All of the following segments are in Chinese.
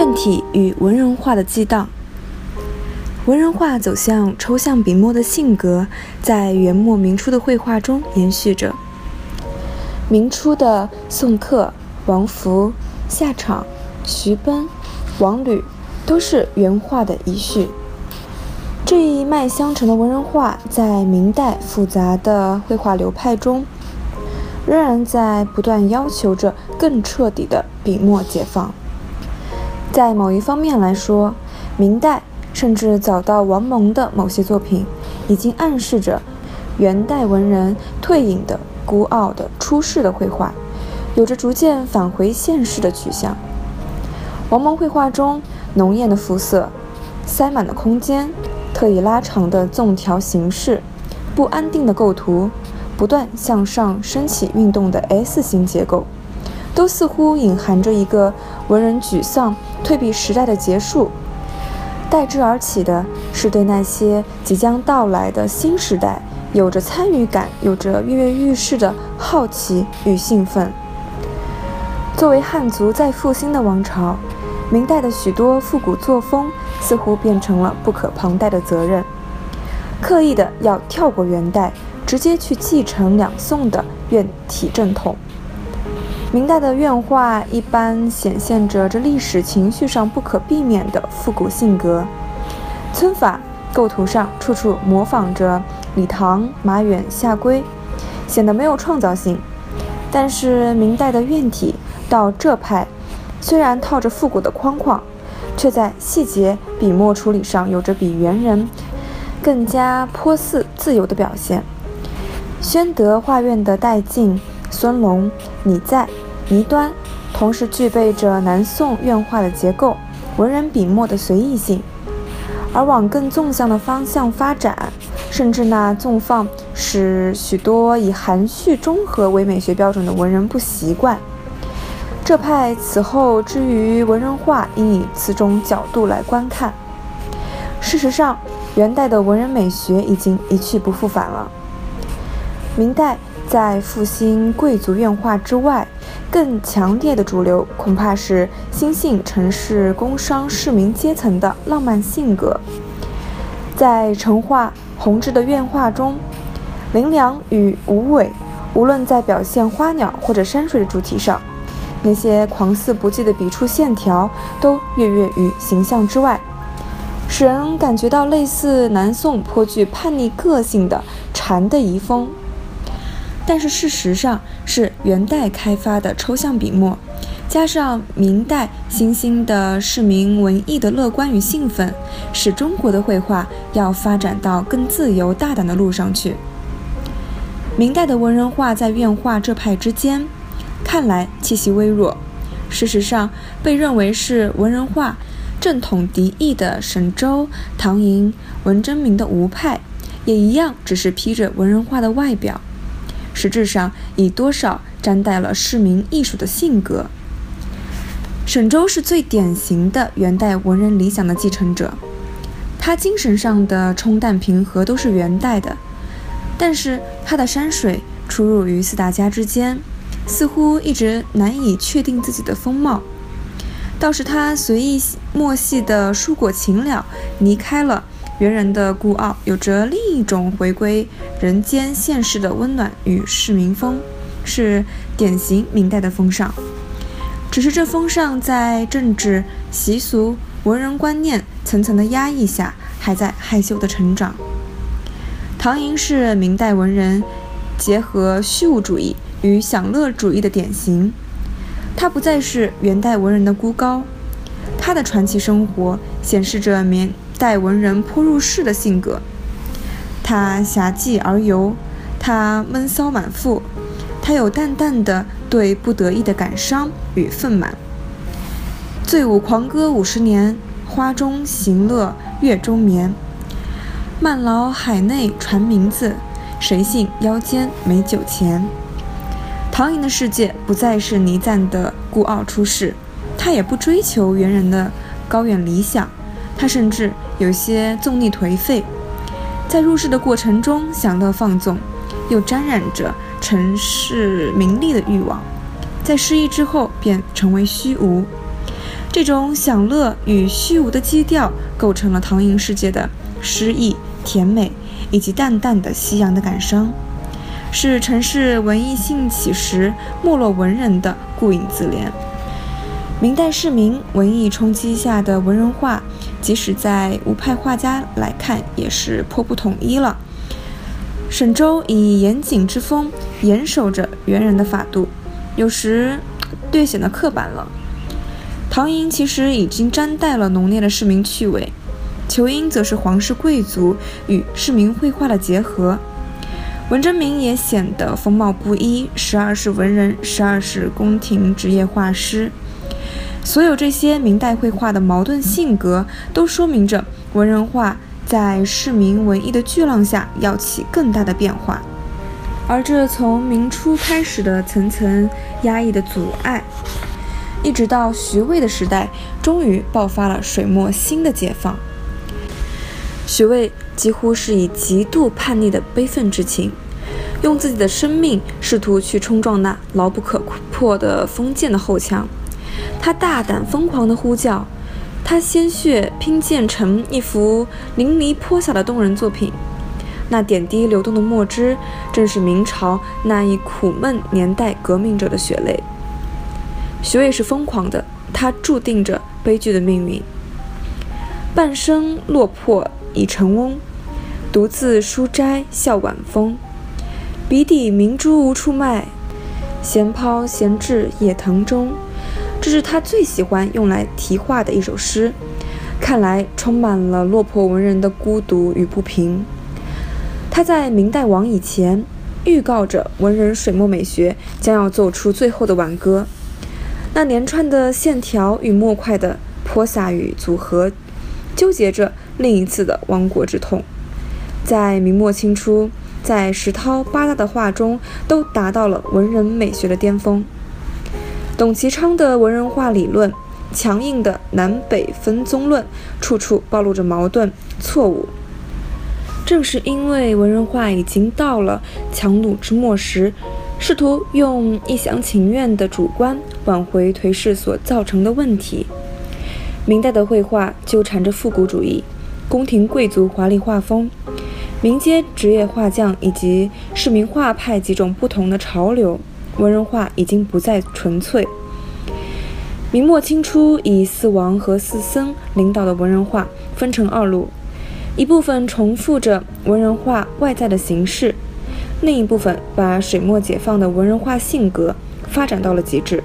院体与文人画的激荡。文人画走向抽象笔墨的性格，在元末明初的绘画中延续着。明初的宋克、王弗、夏昶、徐奔、王吕，都是元画的遗绪。这一脉相承的文人画，在明代复杂的绘画流派中，仍然在不断要求着更彻底的笔墨解放。在某一方面来说，明代。甚至早到王蒙的某些作品，已经暗示着元代文人退隐的孤傲的出世的绘画，有着逐渐返回现实的取向。王蒙绘画中浓艳的肤色、塞满的空间、特意拉长的纵条形式、不安定的构图、不断向上升起运动的 S 型结构，都似乎隐含着一个文人沮丧退避时代的结束。代之而起的是对那些即将到来的新时代有着参与感、有着跃跃欲试的好奇与兴奋。作为汉族再复兴的王朝，明代的许多复古作风似乎变成了不可旁贷的责任，刻意的要跳过元代，直接去继承两宋的院体正统。明代的院画一般显现着这历史情绪上不可避免的复古性格，皴法构图上处处模仿着李唐、马远、夏圭，显得没有创造性。但是明代的院体到这派，虽然套着复古的框框，却在细节笔墨处理上有着比元人更加颇似自由的表现。宣德画院的戴进。孙龙、李在、倪端，同时具备着南宋院画的结构，文人笔墨的随意性。而往更纵向的方向发展，甚至那纵放使许多以含蓄中和为美学标准的文人不习惯。这派此后之于文人画，应以此种角度来观看。事实上，元代的文人美学已经一去不复返了。明代。在复兴贵族院画之外，更强烈的主流恐怕是新兴城市工商市民阶层的浪漫性格。在成化、弘治的院画中，林良与吴伟，无论在表现花鸟或者山水的主题上，那些狂肆不羁的笔触线条都跃跃于形象之外，使人感觉到类似南宋颇具叛逆个性的禅的遗风。但是事实上是元代开发的抽象笔墨，加上明代新兴的市民文艺的乐观与兴奋，使中国的绘画要发展到更自由大胆的路上去。明代的文人画在院画这派之间，看来气息微弱，事实上被认为是文人画正统敌意的沈周、唐寅、文征明的吴派，也一样只是披着文人画的外表。实质上，已多少沾带了市民艺术的性格。沈周是最典型的元代文人理想的继承者，他精神上的冲淡平和都是元代的，但是他的山水出入于四大家之间，似乎一直难以确定自己的风貌。倒是他随意墨细的蔬果情了，离开了。元人的孤傲，有着另一种回归人间现实的温暖与市民风，是典型明代的风尚。只是这风尚在政治、习俗、文人观念层层的压抑下，还在害羞的成长。唐寅是明代文人结合虚无主义与享乐主义的典型，他不再是元代文人的孤高，他的传奇生活显示着明。待文人颇入世的性格，他侠妓而游，他闷骚满腹，他有淡淡的对不得已的感伤与愤满。醉舞狂歌五十年，花中行乐月中眠。慢劳海内传名字，谁信腰间没酒钱？唐寅的世界不再是倪瓒的孤傲出世，他也不追求猿人的高远理想，他甚至有些纵逆颓废，在入世的过程中享乐放纵，又沾染着尘世名利的欲望，在失意之后便成为虚无。这种享乐与虚无的基调，构成了唐寅世界的诗意、甜美以及淡淡的夕阳的感伤，是城市文艺兴起时没落文人的顾影自怜。明代市民文艺冲击下的文人画，即使在吴派画家来看，也是颇不统一了。沈周以严谨之风严守着元人的法度，有时略显得刻板了。唐寅其实已经沾带了浓烈的市民趣味，裘英则是皇室贵族与市民绘画的结合，文征明也显得风貌不一，时而是文人，时而是宫廷职业画师。所有这些明代绘画的矛盾性格，都说明着文人画在市民文艺的巨浪下要起更大的变化，而这从明初开始的层层压抑的阻碍。一直到徐渭的时代，终于爆发了水墨新的解放。徐渭几乎是以极度叛逆的悲愤之情，用自己的生命试图去冲撞那牢不可破的封建的后墙。他大胆疯狂地呼叫，他鲜血拼建成一幅淋漓泼洒的动人作品。那点滴流动的墨汁，正是明朝那一苦闷年代革命者的血泪。徐渭是疯狂的，他注定着悲剧的命运。半生落魄已成翁，独自书斋笑晚风。笔底明珠无处卖，闲抛闲掷野藤中。这是他最喜欢用来题画的一首诗，看来充满了落魄文人的孤独与不平。他在明代亡以前，预告着文人水墨美学将要奏出最后的挽歌。那连串的线条与墨块的泼洒与组合，纠结着另一次的亡国之痛。在明末清初，在石涛、八大的画中，都达到了文人美学的巅峰。董其昌的文人画理论，强硬的南北分宗论，处处暴露着矛盾、错误。正是因为文人画已经到了强弩之末时。试图用一厢情愿的主观挽回颓势所造成的问题。明代的绘画纠缠着复古主义、宫廷贵族华丽画风、民间职业画匠以及市民画派几种不同的潮流。文人画已经不再纯粹。明末清初以四王和四僧领导的文人画分成二路，一部分重复着文人画外在的形式。另一部分把水墨解放的文人画性格发展到了极致。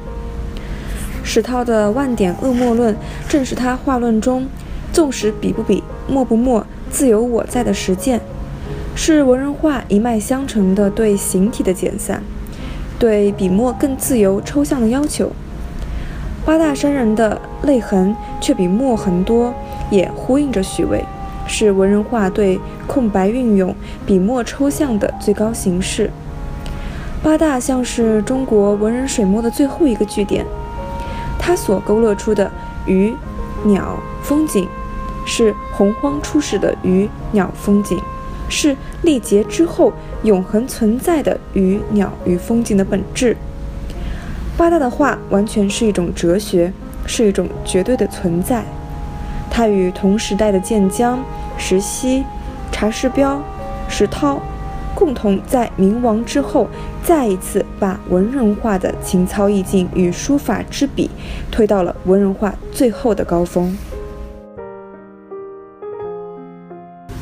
石涛的万点恶墨论，正是他画论中“纵使笔不笔，墨不墨，自有我在”的实践，是文人画一脉相承的对形体的减散，对笔墨更自由抽象的要求。八大山人的泪痕却比墨痕多，也呼应着徐渭。是文人画对空白运用、笔墨抽象的最高形式。八大像是中国文人水墨的最后一个据点，它所勾勒出的鱼、鸟、风景，是洪荒初始的鱼、鸟、风景，是历劫之后永恒存在的鱼、鸟与风景的本质。八大的画完全是一种哲学，是一种绝对的存在。它与同时代的建江、石溪、查士标、石涛，共同在明亡之后，再一次把文人画的情操意境与书法之笔，推到了文人画最后的高峰。